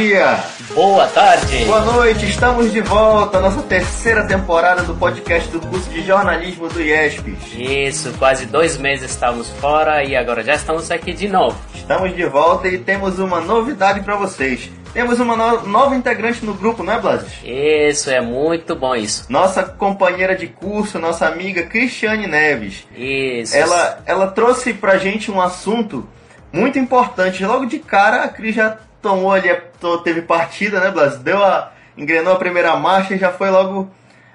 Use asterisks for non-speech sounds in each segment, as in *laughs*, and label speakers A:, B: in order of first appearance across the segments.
A: dia,
B: Boa tarde.
A: boa noite, estamos de volta, nossa terceira temporada do podcast do curso de jornalismo do IESP.
B: Isso, quase dois meses estamos fora e agora já estamos aqui de novo.
A: Estamos de volta e temos uma novidade para vocês. Temos uma no- nova integrante no grupo, não é, Blasis?
B: Isso, é muito bom isso.
A: Nossa companheira de curso, nossa amiga Cristiane Neves.
B: Isso.
A: Ela, ela trouxe pra gente um assunto muito importante. Logo de cara, a Cris já tomou ali, to- teve partida, né, Blas? Deu a. engrenou a primeira marcha e já foi logo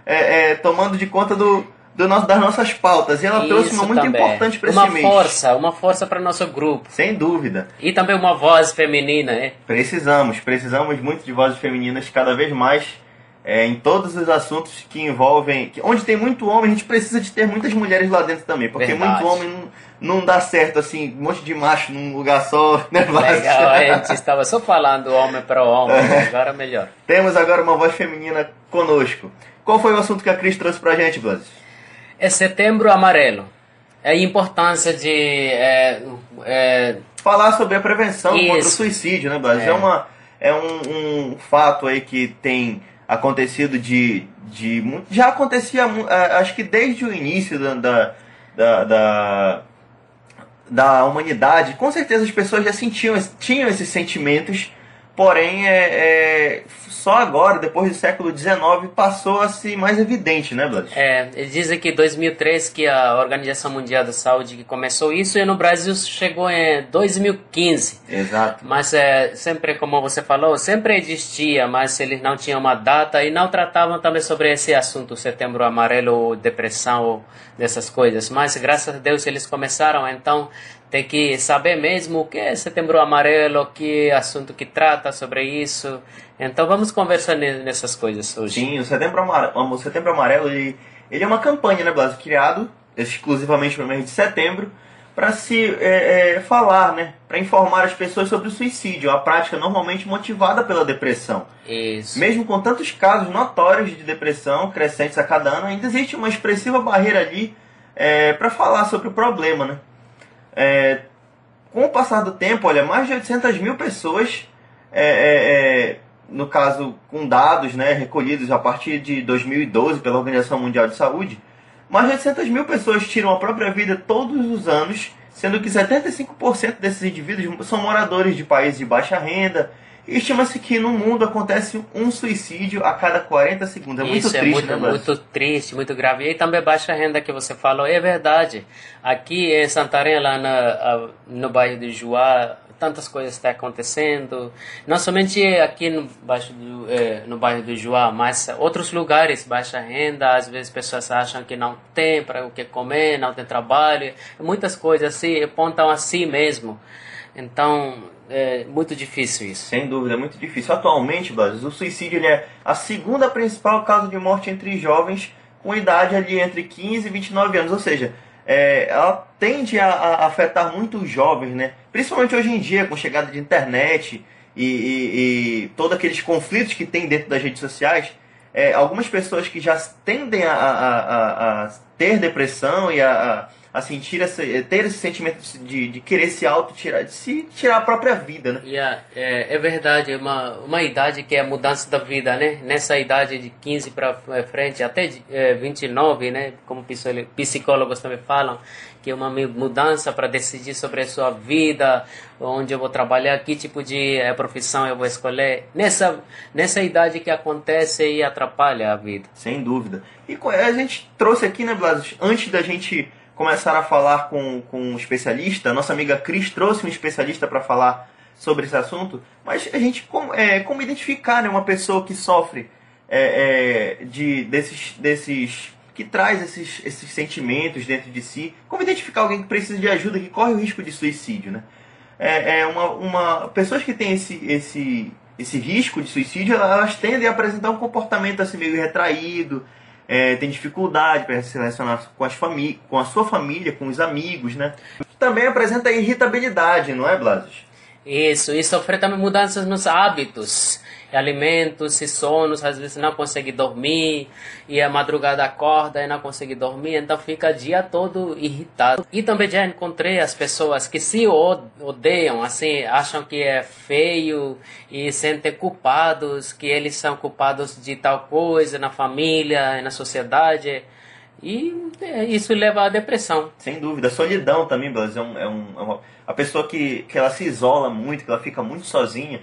A: é, é, tomando de conta do, do nosso, das nossas pautas. E ela trouxe
B: Isso
A: uma muito
B: também.
A: importante para esse
B: Uma
A: mês.
B: força, uma força para nosso grupo.
A: Sem dúvida.
B: E também uma voz feminina, né?
A: Precisamos, precisamos muito de vozes femininas cada vez mais é, em todos os assuntos que envolvem. que- onde tem muito homem, a gente precisa de ter muitas mulheres lá dentro também. Porque
B: Verdade.
A: muito homem não, não dá certo, assim, um monte de macho num lugar só, *laughs* né?
B: Legal, a gente estava só falando homem para homem, agora melhor.
A: Temos agora uma voz feminina conosco. Qual foi o assunto que a Cris trouxe pra gente, Blas?
B: É setembro amarelo. É a importância de. É, é,
A: Falar sobre a prevenção contra o
B: Isso.
A: suicídio, né, Blas? É,
B: É.
A: uma, é um, um fato aí que tem acontecido de. de já acontecia, ah, acho que desde o início da, da, da, da, da humanidade. Com certeza as pessoas já sentiam, tinham esses sentimentos, porém é, é, só agora, depois do século XIX, passou a ser mais evidente, né, Blas?
B: É, eles dizem que 2003 que a Organização Mundial da Saúde que começou isso e no Brasil chegou em 2015.
A: Exato.
B: Mas é, sempre, como você falou, sempre existia, mas eles não tinham uma data e não tratavam também sobre esse assunto, setembro amarelo, depressão, dessas coisas. Mas graças a Deus eles começaram, então tem que saber mesmo o que é setembro amarelo, que assunto que trata sobre isso. Então vamos conversar ne- nessas coisas hoje.
A: Sim, o Setembro Amarelo, o Setembro Amarelo ele, ele é uma campanha, né, Blas? Criado exclusivamente para o mês de setembro para se é, é, falar, né? Para informar as pessoas sobre o suicídio, a prática normalmente motivada pela depressão.
B: Isso.
A: Mesmo com tantos casos notórios de depressão crescentes a cada ano, ainda existe uma expressiva barreira ali para falar sobre o problema, né? É, com o passar do tempo, olha, mais de 800 mil pessoas, é, é, é, no caso com dados né, recolhidos a partir de 2012 pela Organização Mundial de Saúde, mais de 800 mil pessoas tiram a própria vida todos os anos, sendo que 75% desses indivíduos são moradores de países de baixa renda. Estima-se que no mundo acontece um suicídio a cada 40 segundos. É muito
B: Isso
A: triste,
B: é muito,
A: né,
B: muito triste, muito grave. E também baixa renda que você falou, é verdade. Aqui em Santarém, lá na, no bairro de Juá, tantas coisas estão acontecendo. Não somente aqui no, baixo do, eh, no bairro do Juá, mas outros lugares, baixa renda. Às vezes pessoas acham que não tem para o que comer, não tem trabalho. Muitas coisas assim, apontam assim mesmo. Então, é muito difícil isso.
A: Sem dúvida, é muito difícil. Atualmente, Blas, o suicídio ele é a segunda principal causa de morte entre jovens com idade ali entre 15 e 29 anos. Ou seja, é, ela tende a, a afetar muito os jovens, né? Principalmente hoje em dia, com a chegada de internet e, e, e todos aqueles conflitos que tem dentro das redes sociais. é, algumas pessoas que já tendem a, a, a, a ter depressão e a, a, a sentir esse, ter esse sentimento de, de querer se auto tirar, de se tirar a própria vida, né?
B: Yeah, é, é verdade, é uma, uma idade que é a mudança da vida, né? Nessa idade de 15 para frente, até de, é, 29, né? Como psicó- psicólogos também falam, que é uma mudança para decidir sobre a sua vida, onde eu vou trabalhar, que tipo de eh, profissão eu vou escolher. Nessa, nessa idade que acontece e atrapalha a vida.
A: Sem dúvida. E a gente trouxe aqui, né, Blas, antes da gente começar a falar com, com um especialista, nossa amiga Cris trouxe um especialista para falar sobre esse assunto, mas a gente, como, é, como identificar né, uma pessoa que sofre é, é, de, desses, desses. que traz esses, esses sentimentos dentro de si, como identificar alguém que precisa de ajuda, que corre o risco de suicídio, né? É, é uma, uma, pessoas que têm esse, esse, esse risco de suicídio, elas tendem a apresentar um comportamento assim meio retraído, é, tem dificuldade para se relacionar com, as com a sua família, com os amigos, né? Também apresenta irritabilidade, não é, Blasos?
B: Isso, e sofrer também mudanças nos hábitos, alimentos e sonos, às vezes não consegue dormir, e a madrugada acorda e não consegue dormir, então fica o dia todo irritado. E também já encontrei as pessoas que se odeiam, assim, acham que é feio e sentem culpados, que eles são culpados de tal coisa na família na sociedade. E é, isso leva à depressão.
A: Sem dúvida. A solidão também, Blas, é, um, é, um, é uma, a pessoa que, que ela se isola muito, que ela fica muito sozinha,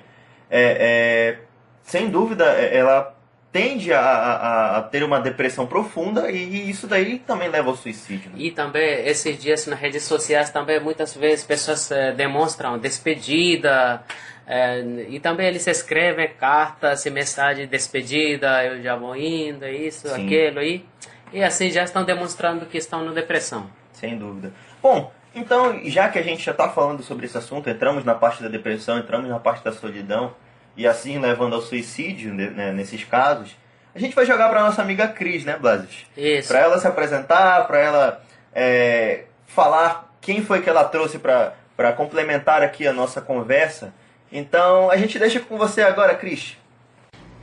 A: é, é sem dúvida, é, ela tende a, a, a, ter uma depressão profunda e isso daí também leva ao suicídio. Né?
B: E também, esses dias nas redes sociais, também muitas vezes pessoas é, demonstram despedida, é, e também eles escrevem cartas e mensagens de despedida, eu já vou indo, isso, Sim. aquilo, e, e assim já estão demonstrando que estão na depressão.
A: Sem dúvida. Bom, então, já que a gente já está falando sobre esse assunto, entramos na parte da depressão, entramos na parte da solidão, e assim levando ao suicídio né, nesses casos, a gente vai jogar para nossa amiga Cris, né, Blasis?
B: Isso.
A: Para ela se apresentar, para ela é, falar quem foi que ela trouxe para complementar aqui a nossa conversa. Então, a gente deixa com você agora, Cris.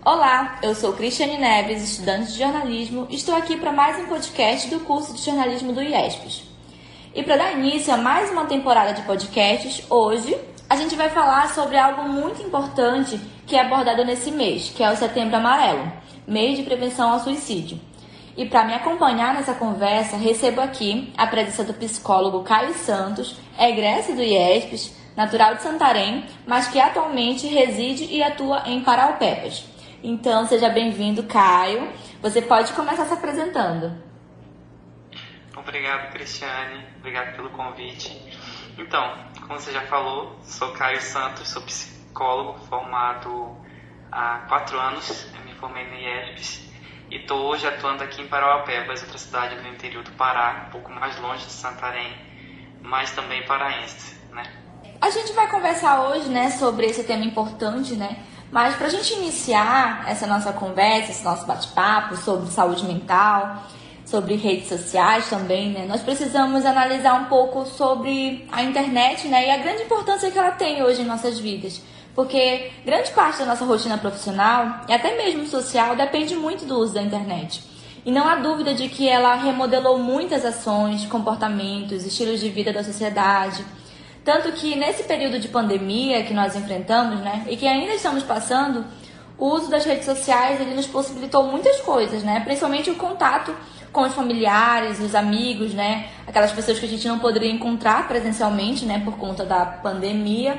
C: Olá, eu sou Cristiane Neves, estudante de jornalismo, estou aqui para mais um podcast do curso de jornalismo do IESPES. E para dar início a mais uma temporada de podcasts, hoje a gente vai falar sobre algo muito importante que é abordado nesse mês, que é o Setembro Amarelo, mês de prevenção ao suicídio. E para me acompanhar nessa conversa, recebo aqui a presença do psicólogo Caio Santos, egresso do IESPES, natural de Santarém, mas que atualmente reside e atua em Paraupebas. Então, seja bem-vindo, Caio. Você pode começar se apresentando.
D: Obrigado, Cristiane. Obrigado pelo convite. Então, como você já falou, sou Caio Santos, sou psicólogo formado há quatro anos, eu me formei no IESPES e estou hoje atuando aqui em Parauapebas, outra cidade do interior do Pará, um pouco mais longe de Santarém, mas também paraense, né?
C: A gente vai conversar hoje, né, sobre esse tema importante, né? Mas para a gente iniciar essa nossa conversa, esse nosso bate-papo sobre saúde mental, sobre redes sociais também, né? Nós precisamos analisar um pouco sobre a internet, né? E a grande importância que ela tem hoje em nossas vidas. Porque grande parte da nossa rotina profissional e até mesmo social depende muito do uso da internet. E não há dúvida de que ela remodelou muitas ações, comportamentos, estilos de vida da sociedade. Tanto que nesse período de pandemia que nós enfrentamos, né, e que ainda estamos passando, o uso das redes sociais ele nos possibilitou muitas coisas, né? Principalmente o contato com os familiares, os amigos, né? Aquelas pessoas que a gente não poderia encontrar presencialmente, né, por conta da pandemia.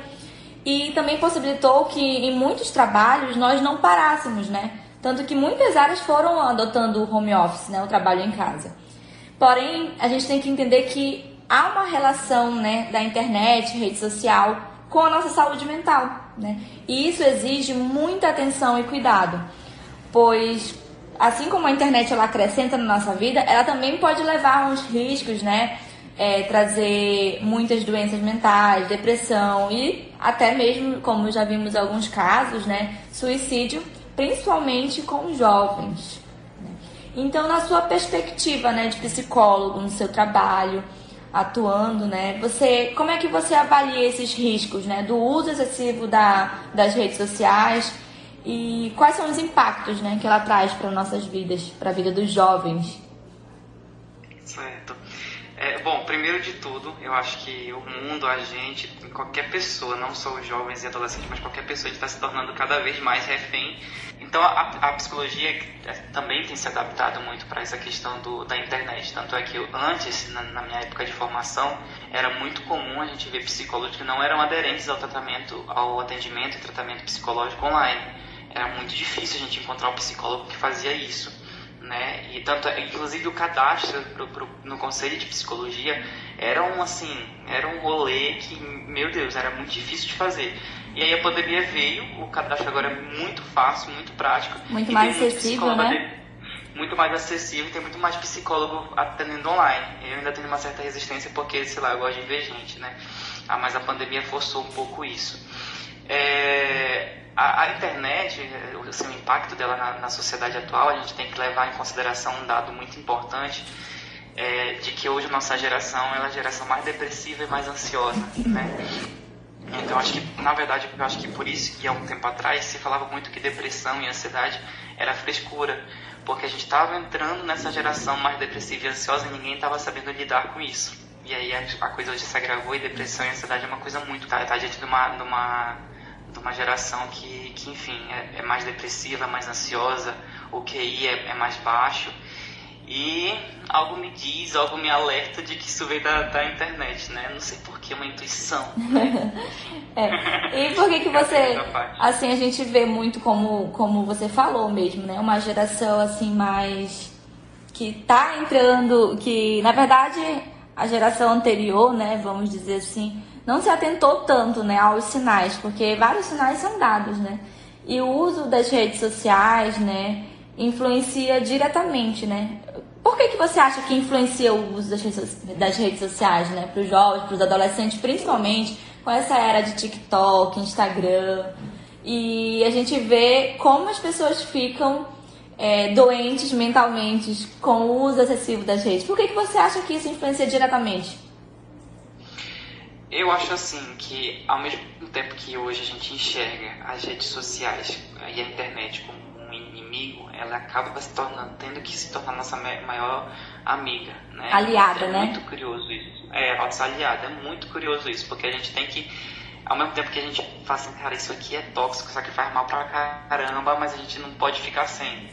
C: E também possibilitou que em muitos trabalhos nós não parássemos, né? Tanto que muitas áreas foram adotando o home office, né, o trabalho em casa. Porém, a gente tem que entender que há uma relação, né, da internet, rede social com a nossa saúde mental, né? E isso exige muita atenção e cuidado, pois assim como a internet ela acrescenta na nossa vida, ela também pode levar a uns riscos, né? É, trazer muitas doenças mentais, depressão e até mesmo, como já vimos alguns casos, né, suicídio, principalmente com jovens. Então, na sua perspectiva, né, de psicólogo, no seu trabalho, atuando, né, você, como é que você avalia esses riscos, né, do uso excessivo da, das redes sociais e quais são os impactos né, que ela traz para nossas vidas, para a vida dos jovens?
D: Certo. É, bom, primeiro de tudo, eu acho que o mundo, a gente, qualquer pessoa, não só os jovens e adolescentes, mas qualquer pessoa, está se tornando cada vez mais refém. Então a, a psicologia é, também tem se adaptado muito para essa questão do, da internet. Tanto é que antes, na, na, minha época de formação, era muito comum a gente ver psicólogos que não eram aderentes ao tratamento, ao atendimento e tratamento psicológico online era muito difícil a gente encontrar um psicólogo que fazia isso. Né? E tanto, inclusive o cadastro pro, pro, no conselho de psicologia era um assim, era um rolê que, meu Deus, era muito difícil de fazer. E aí a pandemia veio, o cadastro agora é muito fácil, muito prático.
C: Muito mais acessível, né?
D: Muito mais acessível, tem muito mais psicólogo atendendo online. Eu ainda tenho uma certa resistência porque, sei lá, eu gosto de ver gente, né? Ah, mas a pandemia forçou um pouco isso. É, a, a, internet, assim, o impacto dela na, na, sociedade atual, a gente tem que levar em consideração um dado muito importante, é, de que hoje a nossa geração é a geração mais depressiva e mais ansiosa, né? Então acho que, na verdade, eu acho que por isso que há um tempo atrás se falava muito que depressão e ansiedade era frescura, porque a gente estava entrando nessa geração mais depressiva e ansiosa e ninguém estava sabendo lidar com isso. E aí a, coisa hoje se agravou e depressão e ansiedade é uma coisa muito, tá, tá diante de uma, de uma, de uma geração que, que enfim, é, é mais depressiva, mais ansiosa, o QI é, é mais baixo e algo me diz, algo me alerta de que isso veio da, da internet, né? Não sei porquê, uma intuição. Né? *laughs*
C: é. E por que que você, assim, a gente vê muito como, como você falou mesmo, né? Uma geração, assim, mais... que tá entrando, que, na verdade, a geração anterior, né, vamos dizer assim, não se atentou tanto, né, aos sinais, porque vários sinais são dados, né? E o uso das redes sociais, né, influencia diretamente, né? Por que, que você acha que influencia o uso das redes, das redes sociais, né? Para os jovens, para os adolescentes, principalmente com essa era de TikTok, Instagram. E a gente vê como as pessoas ficam é, doentes mentalmente com o uso excessivo das redes. Por que, que você acha que isso influencia diretamente?
D: Eu acho assim que ao mesmo tempo que hoje a gente enxerga as redes sociais e a internet como inimigo, ela acaba se tornando, tendo que se tornar nossa maior amiga, né?
C: Aliada,
D: é
C: né?
D: É muito curioso isso. É, nossa aliada, é muito curioso isso, porque a gente tem que, ao mesmo tempo que a gente fala assim, cara, isso aqui é tóxico, isso aqui faz mal pra caramba, mas a gente não pode ficar sem.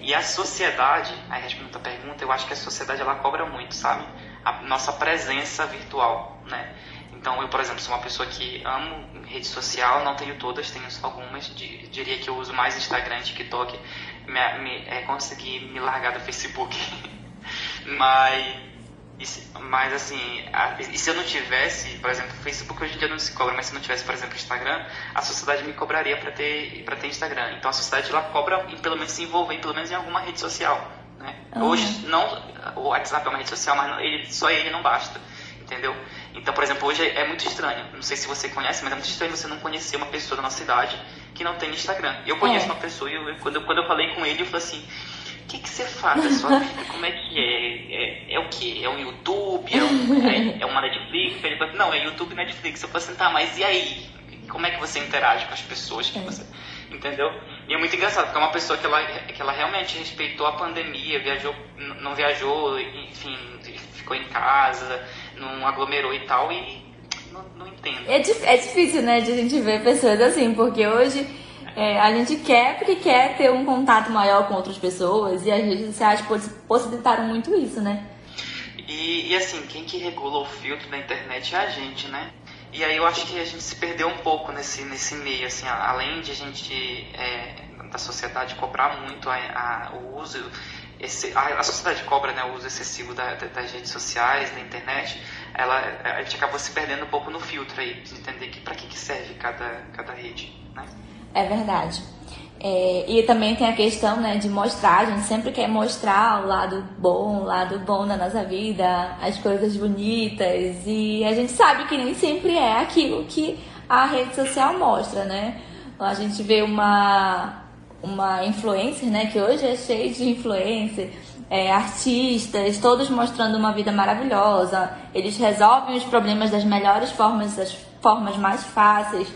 D: E a sociedade, aí respondendo a pergunta, eu acho que a sociedade ela cobra muito, sabe? A nossa presença virtual, né? Então, eu, por exemplo, sou uma pessoa que amo rede social, não tenho todas, tenho só algumas. Diria que eu uso mais Instagram, TikTok. Me, me, é, consegui me largar do Facebook. *laughs* mas, mas, assim, a, e se eu não tivesse, por exemplo, Facebook hoje em dia não se cobra, mas se não tivesse, por exemplo, Instagram, a sociedade me cobraria para ter, ter Instagram. Então, a sociedade ela cobra em pelo menos se envolver, pelo menos em alguma rede social. Né? Uhum. Hoje, não, o WhatsApp é uma rede social, mas ele, só ele não basta entendeu? Então, por exemplo, hoje é muito estranho, não sei se você conhece, mas é muito estranho você não conhecer uma pessoa da nossa cidade que não tem Instagram. Eu conheço é. uma pessoa e eu, quando, eu, quando eu falei com ele, eu falei assim, o que, que você faz da sua *laughs* vida? Como é que é? É, é o que? É um YouTube? É, um, é, é uma Netflix? Ele falou, não, é YouTube e Netflix. Eu falei assim, tá, mas e aí? Como é que você interage com as pessoas que é. você... Entendeu? E é muito engraçado, porque é uma pessoa que ela, que ela realmente respeitou a pandemia, viajou, não viajou, enfim, ficou em casa, não aglomerou e tal, e não, não entendo. É,
C: é difícil, né, de a gente ver pessoas assim, porque hoje é, a gente quer porque quer ter um contato maior com outras pessoas e as redes sociais possibilitaram muito isso, né?
D: E, e assim, quem que regula o filtro da internet é a gente, né? E aí eu acho que a gente se perdeu um pouco nesse, nesse meio, assim, além de a gente, é, da sociedade, cobrar muito a, a, o uso esse, a, a, sociedade cobra né, o uso excessivo da, da, das redes sociais, da internet, ela, a gente acabou se perdendo um pouco no filtro aí, de entender que para que, que serve cada, cada rede. Né?
C: É verdade. É, e também tem a questão né, de mostrar, a gente sempre quer mostrar o lado bom, o lado bom da nossa vida, as coisas bonitas, e a gente sabe que nem sempre é aquilo que a rede social mostra, né? A gente vê uma, uma influencer, né? Que hoje é cheio de influencer, é, artistas, todos mostrando uma vida maravilhosa. Eles resolvem os problemas das melhores formas, das formas mais fáceis.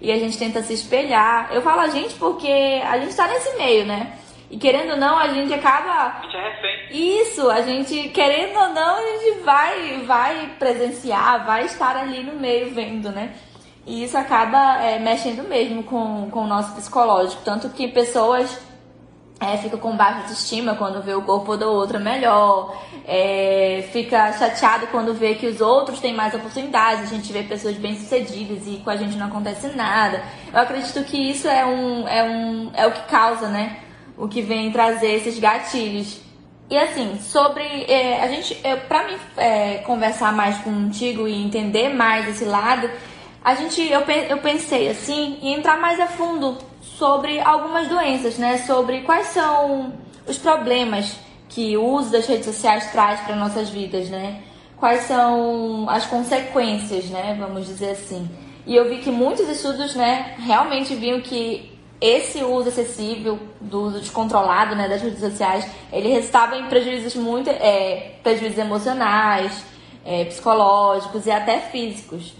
C: E a gente tenta se espelhar. Eu falo a gente porque a gente está nesse meio, né? E querendo ou não, a gente acaba.
D: A gente é refém.
C: Isso, a gente, querendo ou não, a gente vai, vai presenciar, vai estar ali no meio vendo, né? E isso acaba é, mexendo mesmo com, com o nosso psicológico. Tanto que pessoas é, ficam com baixa autoestima quando vê o corpo do outro melhor, é, fica chateado quando vê que os outros têm mais oportunidades, a gente vê pessoas bem-sucedidas e com a gente não acontece nada. Eu acredito que isso é, um, é, um, é o que causa, né? O que vem trazer esses gatilhos. E assim, sobre. É, a gente, eu, pra mim é, conversar mais contigo e entender mais esse lado, a gente, eu, eu pensei assim, em entrar mais a fundo sobre algumas doenças, né? Sobre quais são os problemas que o uso das redes sociais traz para nossas vidas, né? Quais são as consequências, né? Vamos dizer assim. E eu vi que muitos estudos, né, realmente viam que esse uso excessivo do uso descontrolado, né, das redes sociais, ele resultava em prejuízos muito, é, prejuízos emocionais, é, psicológicos e até físicos.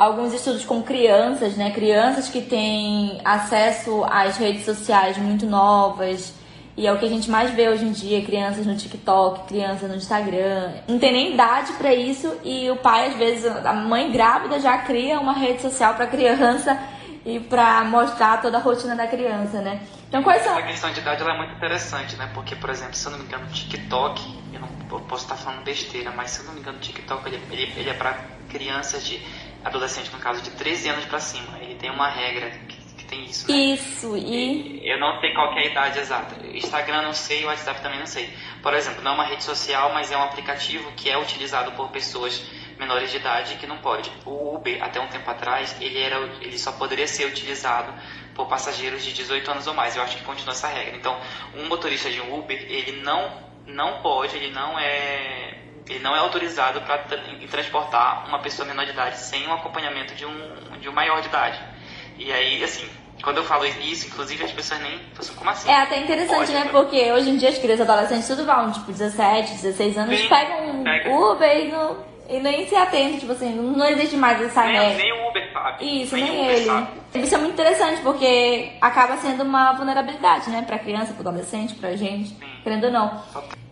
C: Alguns estudos com crianças, né? Crianças que têm acesso às redes sociais muito novas. E é o que a gente mais vê hoje em dia, crianças no TikTok, crianças no Instagram. Não tem nem idade para isso e o pai às vezes a mãe grávida já cria uma rede social para criança *laughs* e para mostrar toda a rotina da criança, né?
D: Então quais são? Essa questão de idade é muito interessante, né? Porque por exemplo, se eu não me engano, o TikTok, eu não eu posso estar falando besteira, mas se eu não me engano, o TikTok ele, ele, ele é para crianças de adolescente, no caso, de 13 anos para cima. Ele tem uma regra que, que tem isso. Né?
C: Isso, e...
D: Eu não sei qual é a idade exata. Instagram não sei, o WhatsApp também não sei. Por exemplo, não é uma rede social, mas é um aplicativo que é utilizado por pessoas menores de idade que não pode. O Uber, até um tempo atrás, ele, era, ele só poderia ser utilizado por passageiros de 18 anos ou mais. Eu acho que continua essa regra. Então, um motorista de um Uber, ele não, não pode, ele não é ele não é autorizado para transportar uma pessoa menor de idade sem o acompanhamento de um, de um maior de idade. E aí, assim, quando eu falo isso, inclusive as pessoas nem pensam como assim.
C: É até interessante, Pode, né? Porque hoje em dia as crianças adolescentes tudo vão, tipo, 17, 16 anos, Sim, pegam um pega. Uber e não e nem se atende, tipo assim, não existe mais essa
D: nem, regra. Nem o Uber sabe.
C: Isso, nem, nem ele. Sabe. Isso é muito interessante, porque acaba sendo uma vulnerabilidade, né? Pra criança, pro adolescente, pra gente, Sim. querendo ou não.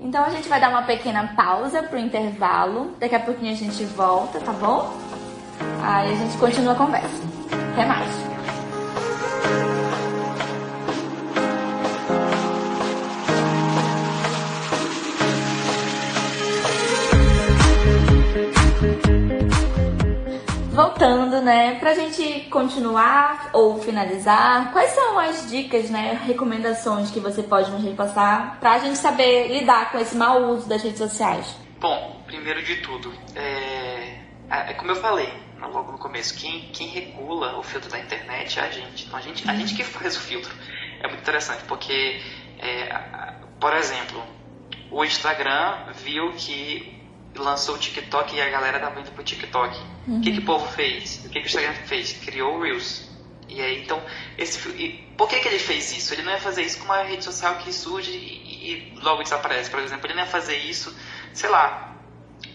C: Então a gente vai dar uma pequena pausa pro intervalo. Daqui a pouquinho a gente volta, tá bom? Aí a gente continua a conversa. Até mais. Voltando, né, pra gente continuar ou finalizar, quais são as dicas, né, recomendações que você pode nos repassar pra gente saber lidar com esse mau uso das redes sociais?
D: Bom, primeiro de tudo, é, é como eu falei logo no começo, quem, quem regula o filtro da internet é a gente. Então a gente, a gente que faz o filtro. É muito interessante, porque, é, por exemplo, o Instagram viu que lançou o TikTok e a galera tava indo pro TikTok. Uhum. O que, que o povo fez? O que, que o Instagram fez? Criou o Reels. E aí, então, esse, e por que, que ele fez isso? Ele não ia fazer isso com uma rede social que surge e, e logo desaparece, por exemplo. Ele não ia fazer isso, sei lá,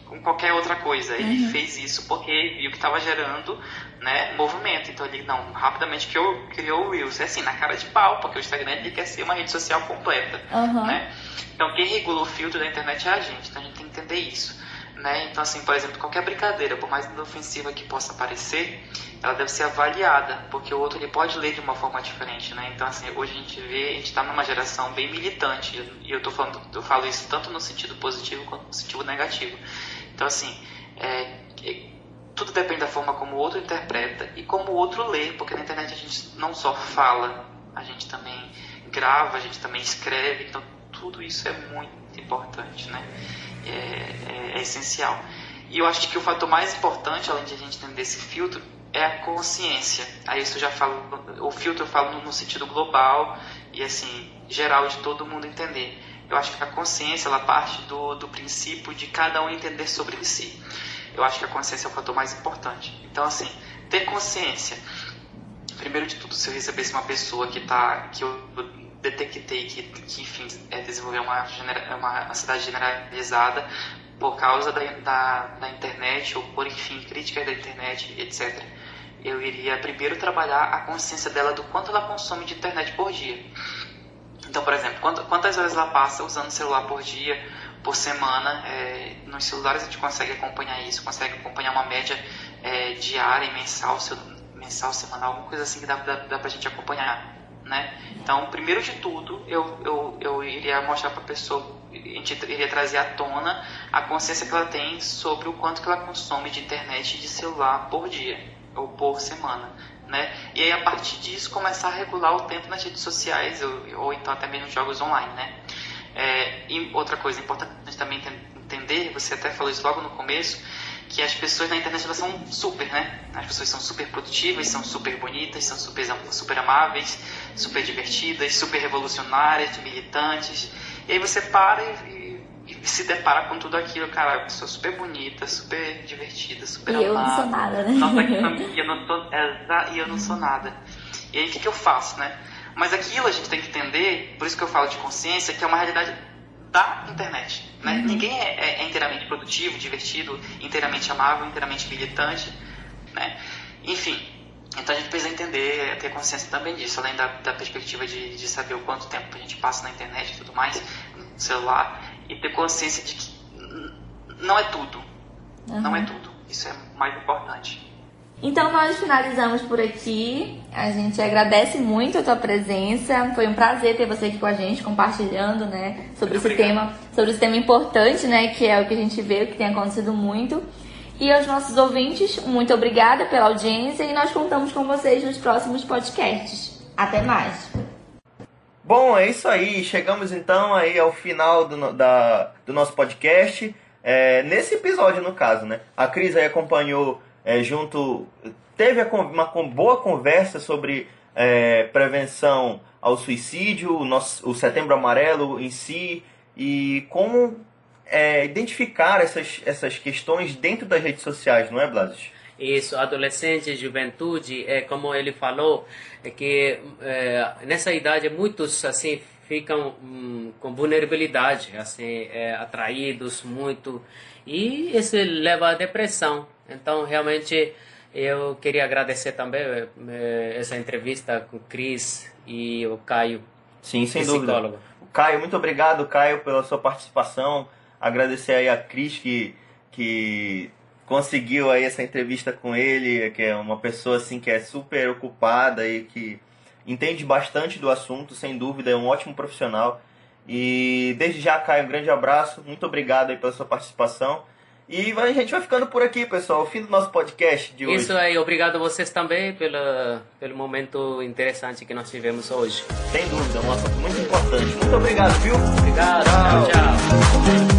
D: com qualquer outra coisa. Ele uhum. fez isso porque viu que estava gerando né, movimento. Então ele não rapidamente criou, criou o Reels. É assim, na cara de pau, porque o Instagram ele quer ser uma rede social completa.
C: Uhum.
D: Né? Então quem regula o filtro da internet é a gente. Então a gente tem que entender isso. Né? Então, assim, por exemplo, qualquer brincadeira, por mais inofensiva que possa parecer, ela deve ser avaliada, porque o outro ele pode ler de uma forma diferente, né? Então, assim, hoje a gente vê, a gente está numa geração bem militante, e eu tô falando, eu falo isso tanto no sentido positivo quanto no sentido negativo. Então, assim, é, é, tudo depende da forma como o outro interpreta e como o outro lê, porque na internet a gente não só fala, a gente também grava, a gente também escreve, então tudo isso é muito importante, né? É, é, é essencial. E eu acho que o fator mais importante, além de a gente entender esse filtro, é a consciência. Aí isso eu já falo, o filtro eu falo no, sentido global e assim, geral de todo mundo entender. Eu acho que a consciência ela parte do, do princípio de cada um entender sobre si. Eu acho que a consciência é o fator mais importante. Então assim, ter consciência. Primeiro de tudo, se eu recebesse uma pessoa que tá que eu detectei que, que enfim, é, desenvolveu uma, uma ansiedade generalizada por causa da, da, da, internet ou por, enfim, críticas da internet, etc. Eu iria primeiro trabalhar a consciência dela do quanto ela consome de internet por dia. Então, por exemplo, quantas horas ela passa usando o celular por dia, por semana? É, nos celulares a gente consegue acompanhar isso, consegue acompanhar uma média é, diária e mensal, mensal, semanal, alguma coisa assim que dá, dá, dá pra gente acompanhar né? Então, primeiro de tudo, eu, eu, eu iria mostrar para a pessoa, a gente iria trazer à tona a consciência que ela tem sobre o quanto que ela consome de internet e de celular por dia ou por semana, né? E aí, a partir disso, começar a regular o tempo nas redes sociais ou, ou então até mesmo jogos online, né? É, e outra coisa importante também entender, você até falou isso logo no começo, que as pessoas na internet elas são super, né? As pessoas são super produtivas, são super bonitas, são super, super amáveis, super divertidas, super revolucionárias, militantes. E aí você para e, e, e se depara com tudo aquilo, cara, uma pessoa super bonita, super divertida, super
C: e eu não sou nada, né? *laughs*
D: e eu não, tô, e eu não sou nada. E aí o que, que eu faço, né? Mas aquilo a gente tem que entender, por isso que eu falo de consciência, que é uma realidade da internet. Né? Uhum. Ninguém é, é, é, inteiramente produtivo, divertido, inteiramente amável, inteiramente militante. Né? Enfim, então a gente precisa entender, ter consciência também disso, além da, da perspectiva de, de saber o quanto tempo a gente passa na internet e tudo mais, no celular, e ter consciência de que não é tudo. Uhum. Não é tudo. Isso é mais importante.
C: Então nós finalizamos por aqui. A gente agradece muito a tua presença. Foi um prazer ter você aqui com a gente, compartilhando, né, sobre esse tema, sobre esse tema importante, né, que é o que a gente vê, o que tem acontecido muito. E aos nossos ouvintes, muito obrigada pela audiência e nós contamos com vocês nos próximos podcasts. Até mais.
A: Bom, é isso aí. Chegamos então aí ao final do, da, do nosso podcast. É, nesse episódio, no caso, né? A Cris aí acompanhou é, junto. Teve uma boa conversa sobre é, prevenção ao suicídio, o, nosso, o Setembro Amarelo em si, e como é, identificar essas, essas questões dentro das redes sociais, não é, Blasis?
B: Isso, adolescente, juventude, é como ele falou, é que é, nessa idade muitos assim ficam hum, com vulnerabilidade, assim, é, atraídos muito e isso leva à depressão. Então, realmente, eu queria agradecer também é, essa entrevista com o Cris e o Caio.
A: Sim, sem psicólogo. dúvida. O Caio, muito obrigado, Caio, pela sua participação. Agradecer aí a Cris que, que conseguiu aí essa entrevista com ele, que é uma pessoa assim que é super ocupada e que entende bastante do assunto, sem dúvida, é um ótimo profissional. E desde já, Caio, um grande abraço, muito obrigado aí pela sua participação. E a gente vai ficando por aqui, pessoal. O fim do nosso podcast de hoje.
B: Isso aí, obrigado a vocês também pela, pelo momento interessante que nós tivemos hoje.
A: Sem dúvida, um assunto muito importante. Muito obrigado, viu?
B: Obrigado, tchau. tchau. tchau.